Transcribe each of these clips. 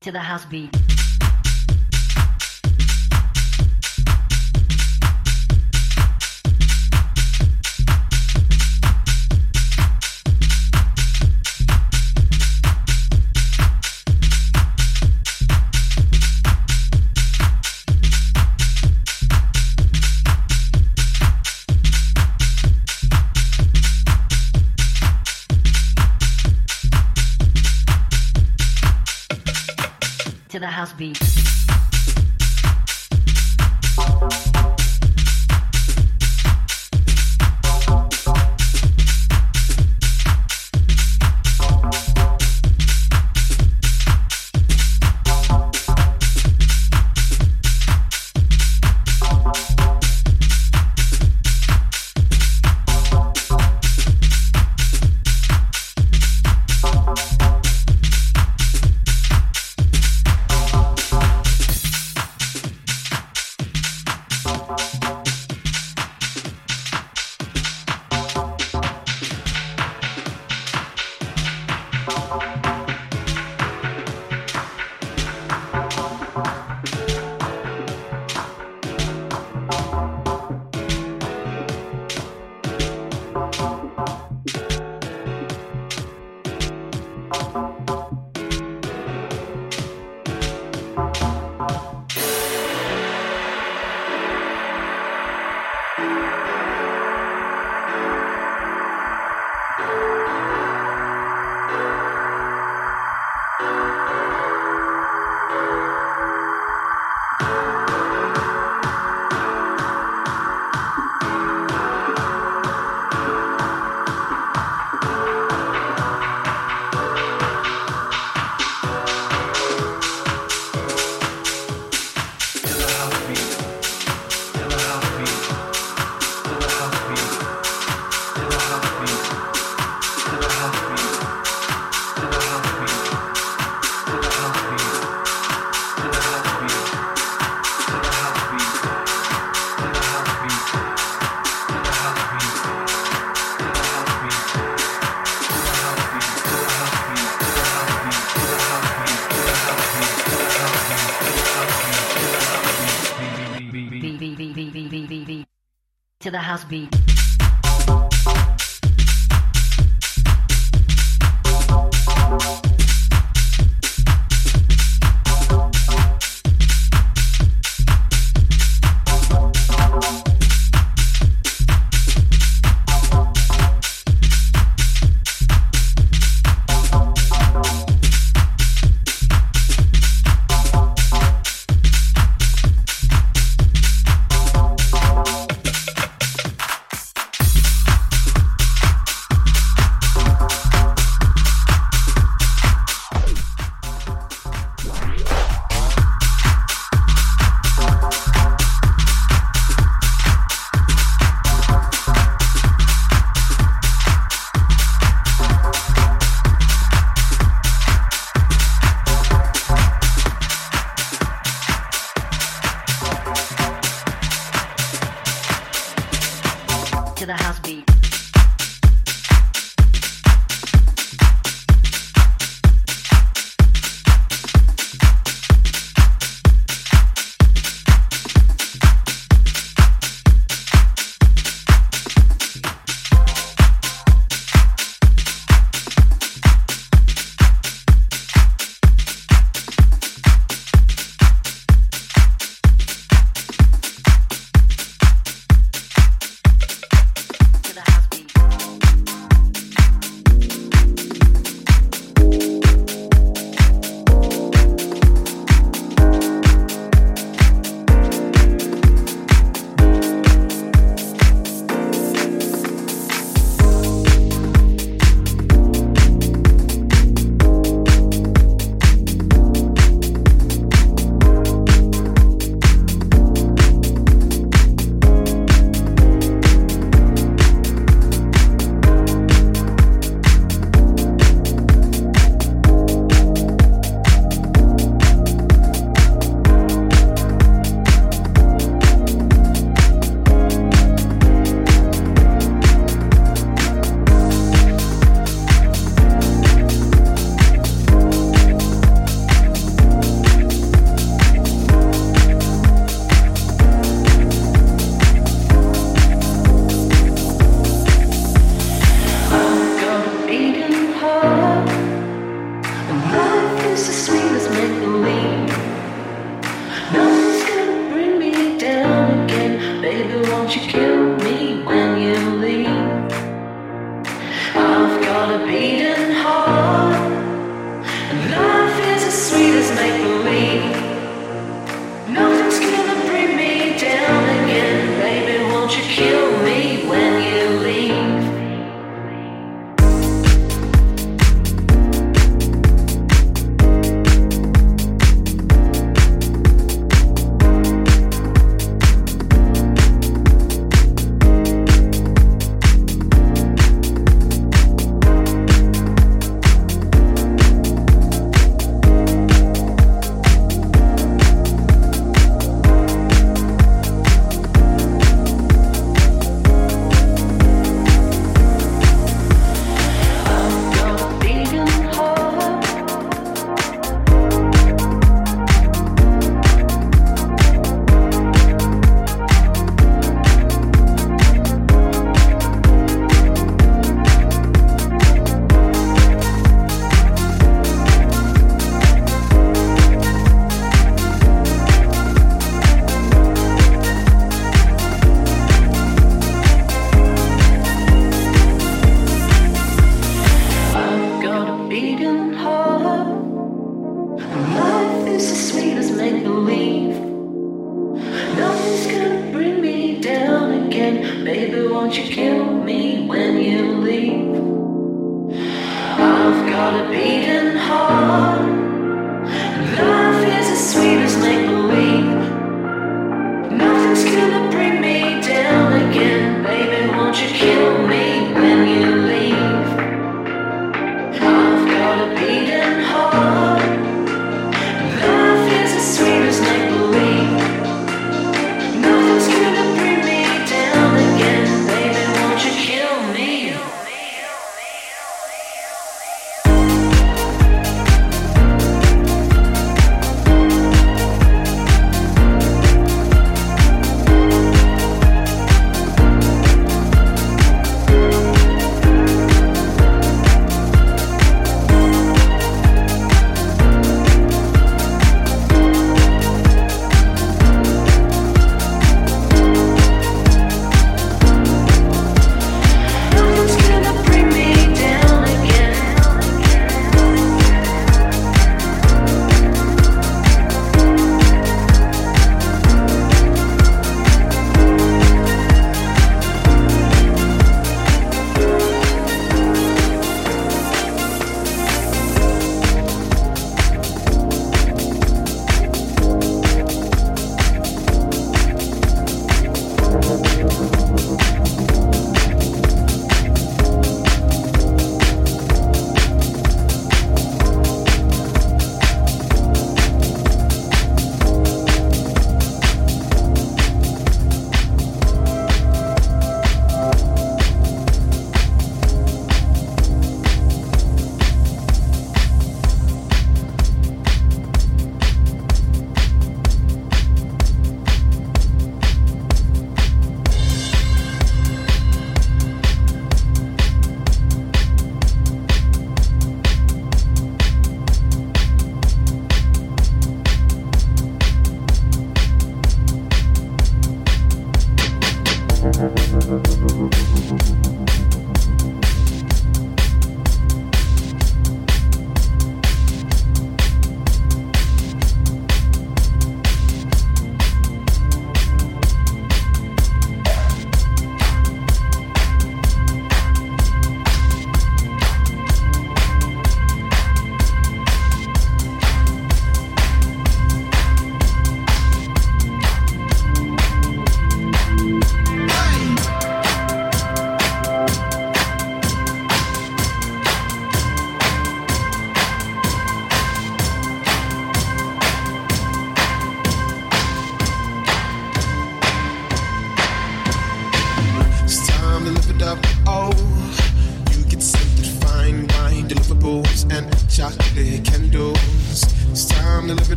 to the house beat. House beat.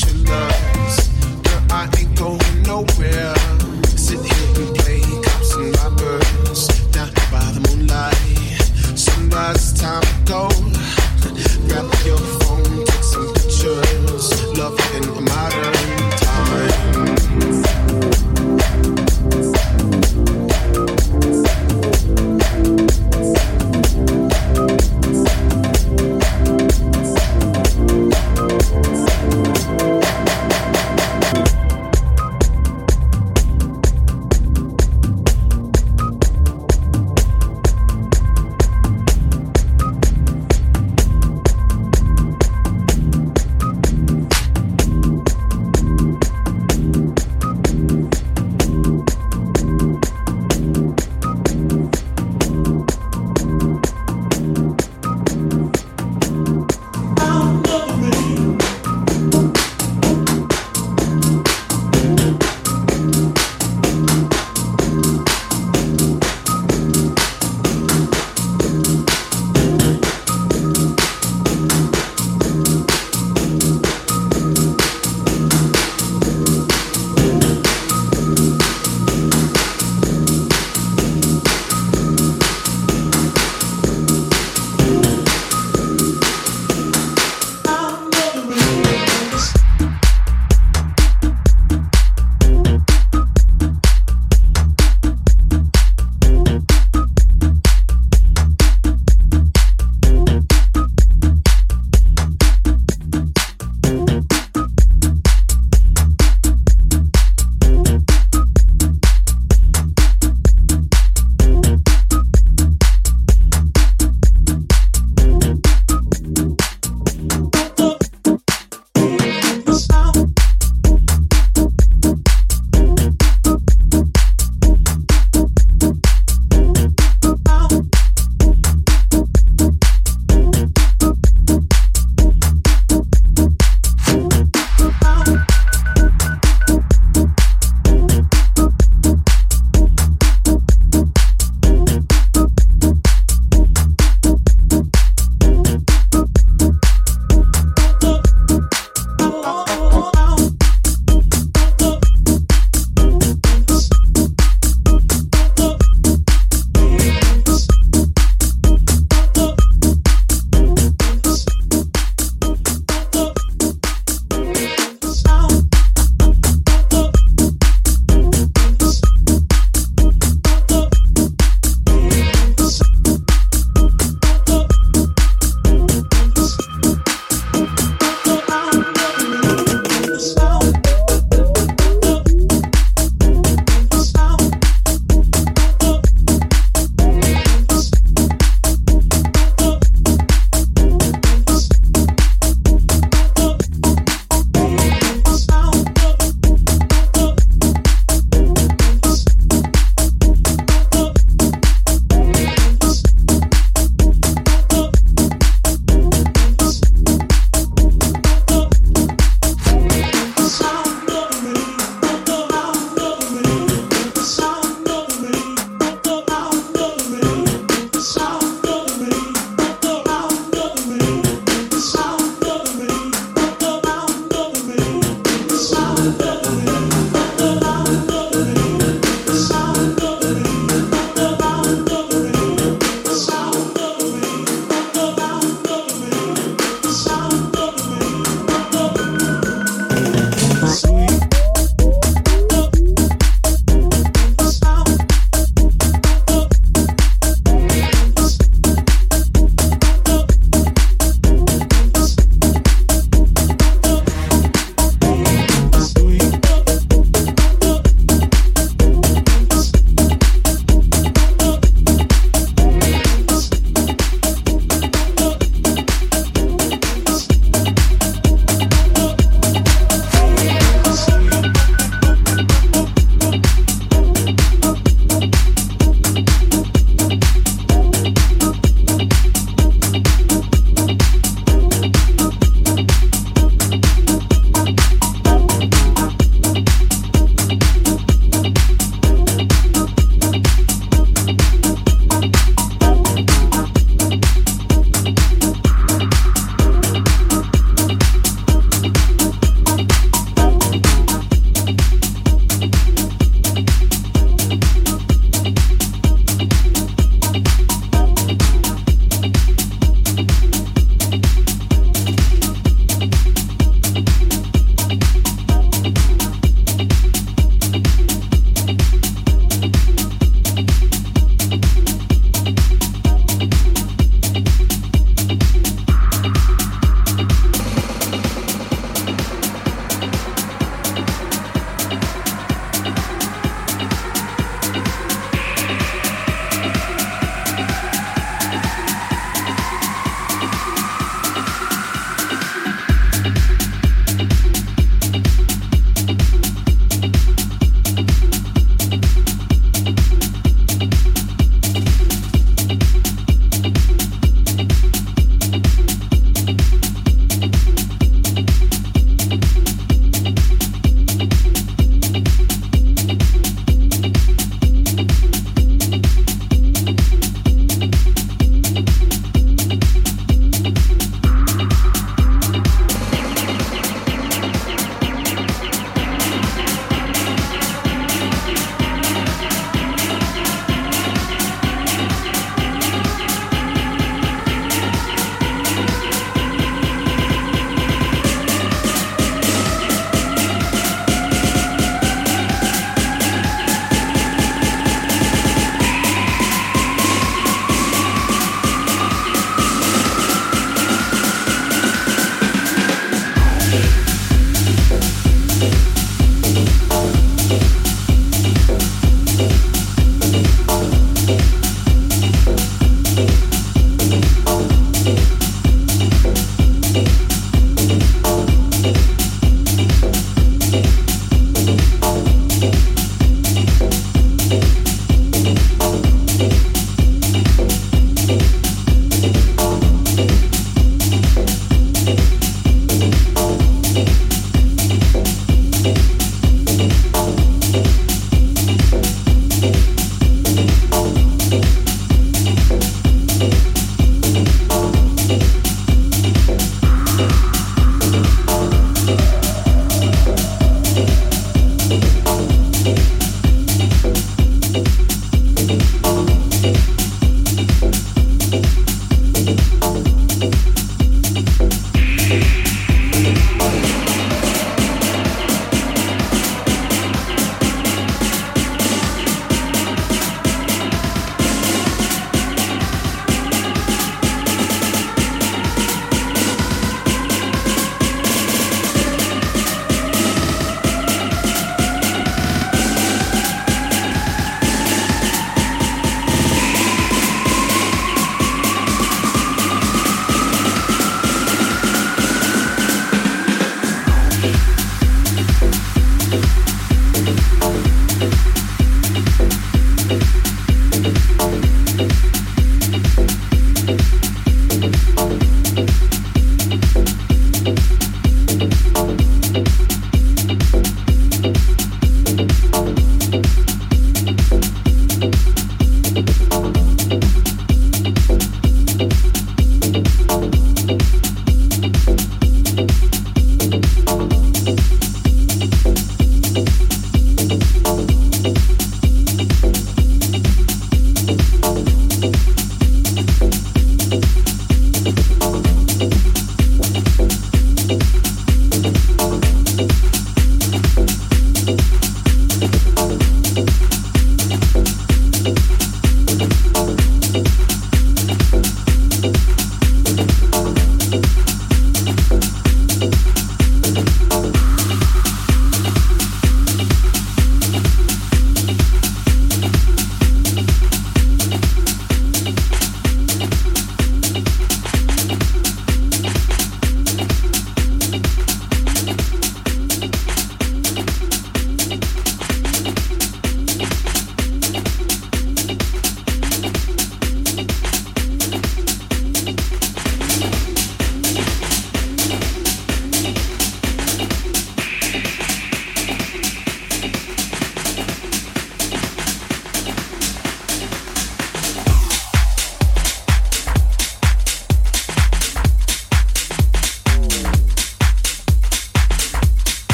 Girl, I ain't going nowhere.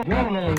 Görmeyin.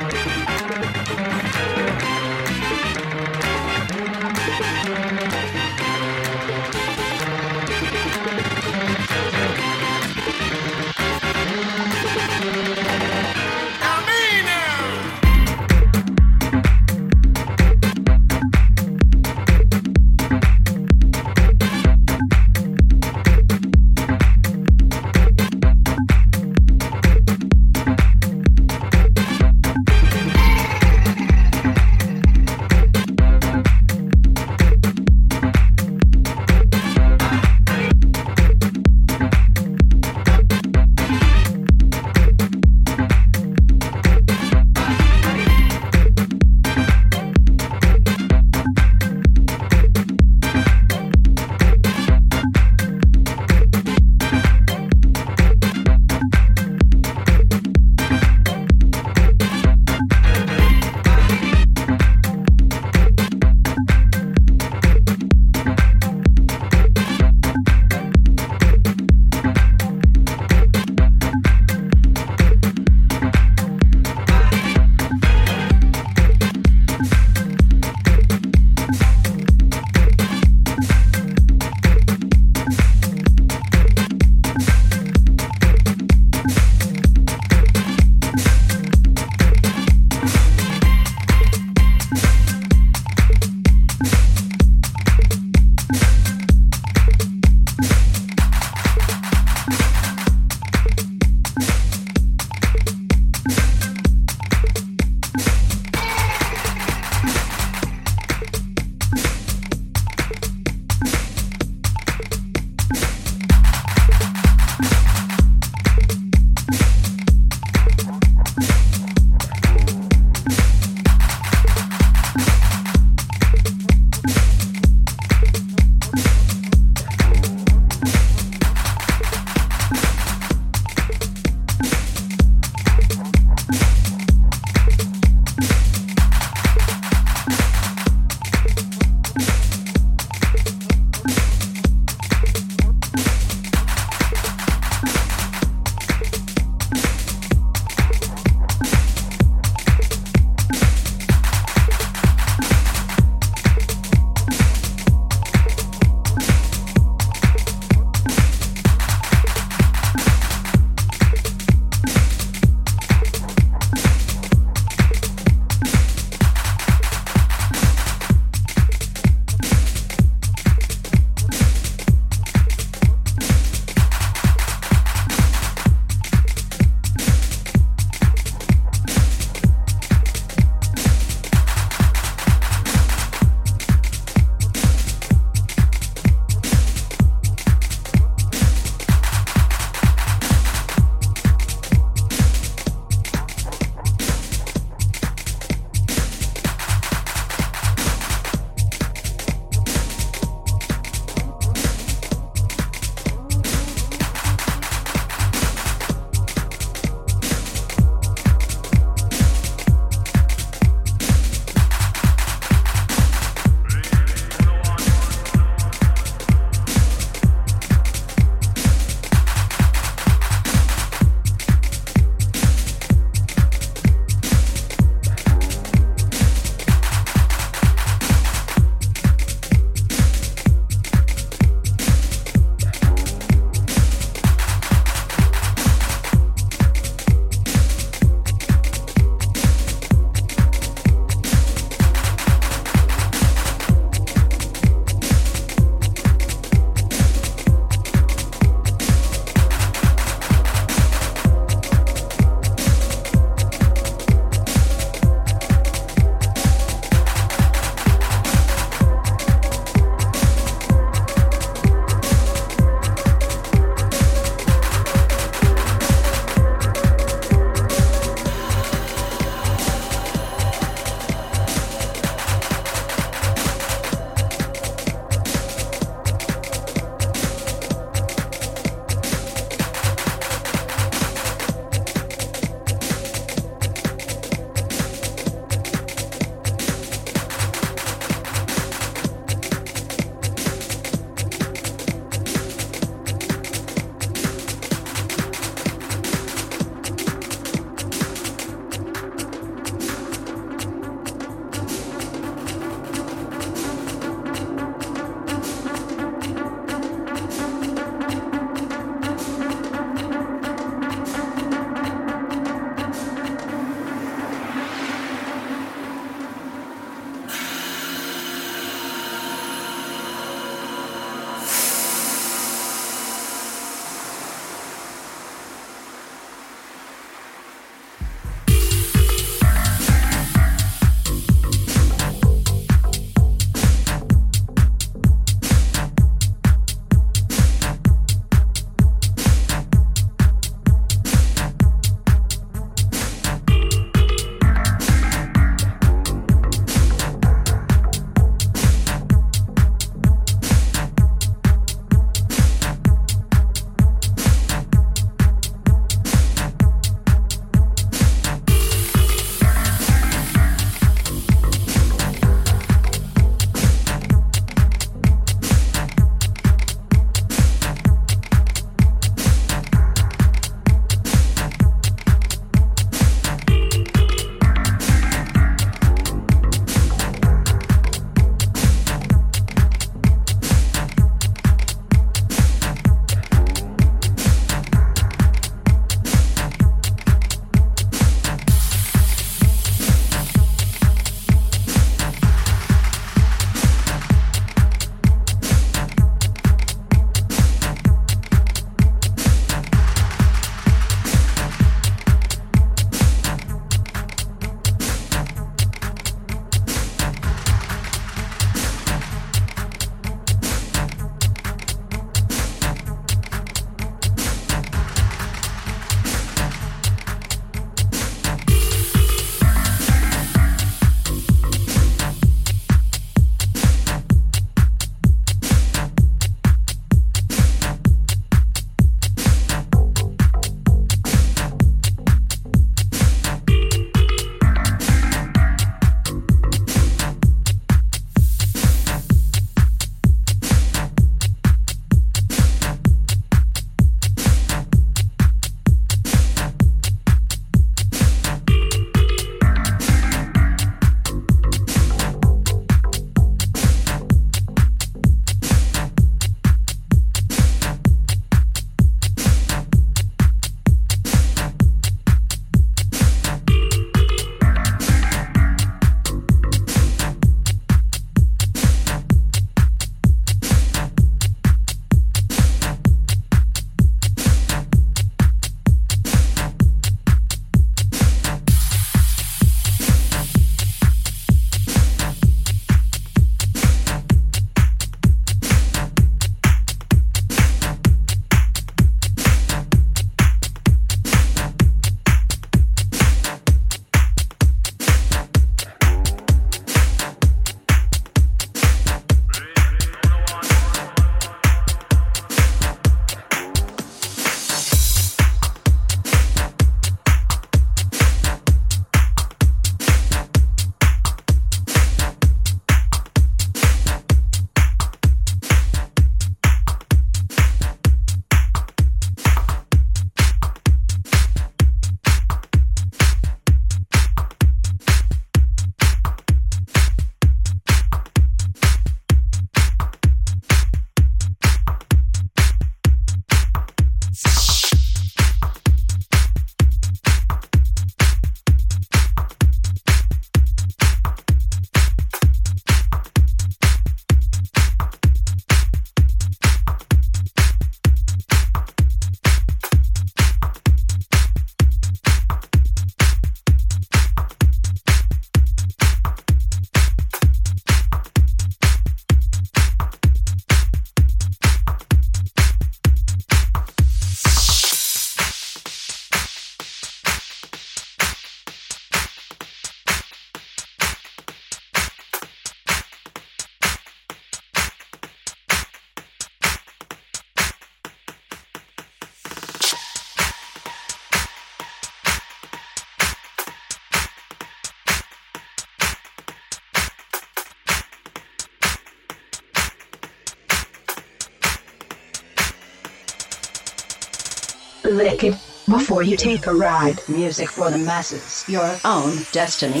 Licky. Before you take a ride, music for the masses, your own destiny.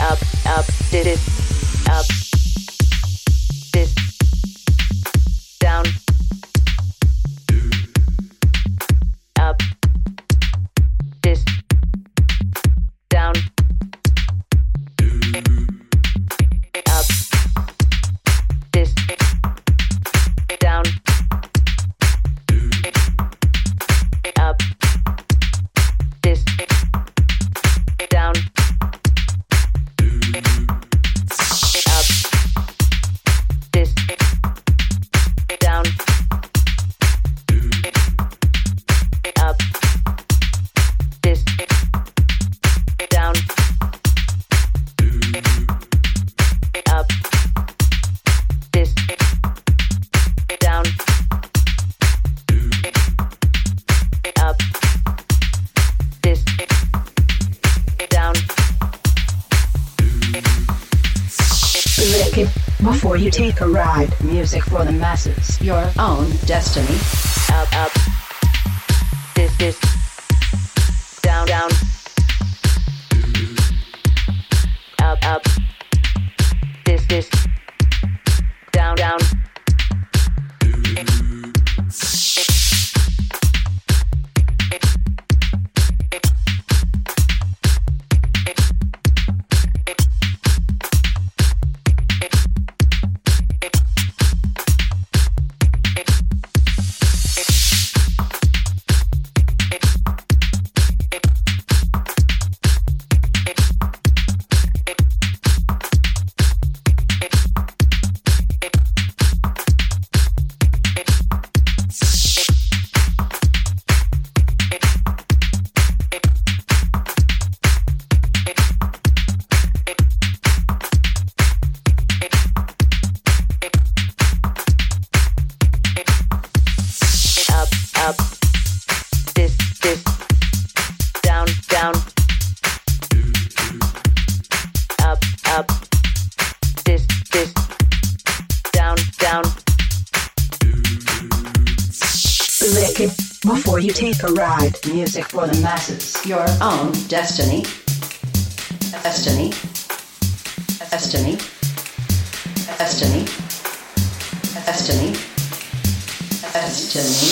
Up, up, did it. Up. your own destiny. Destiny. Destiny. Destiny. Destiny. Destiny.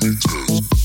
really does.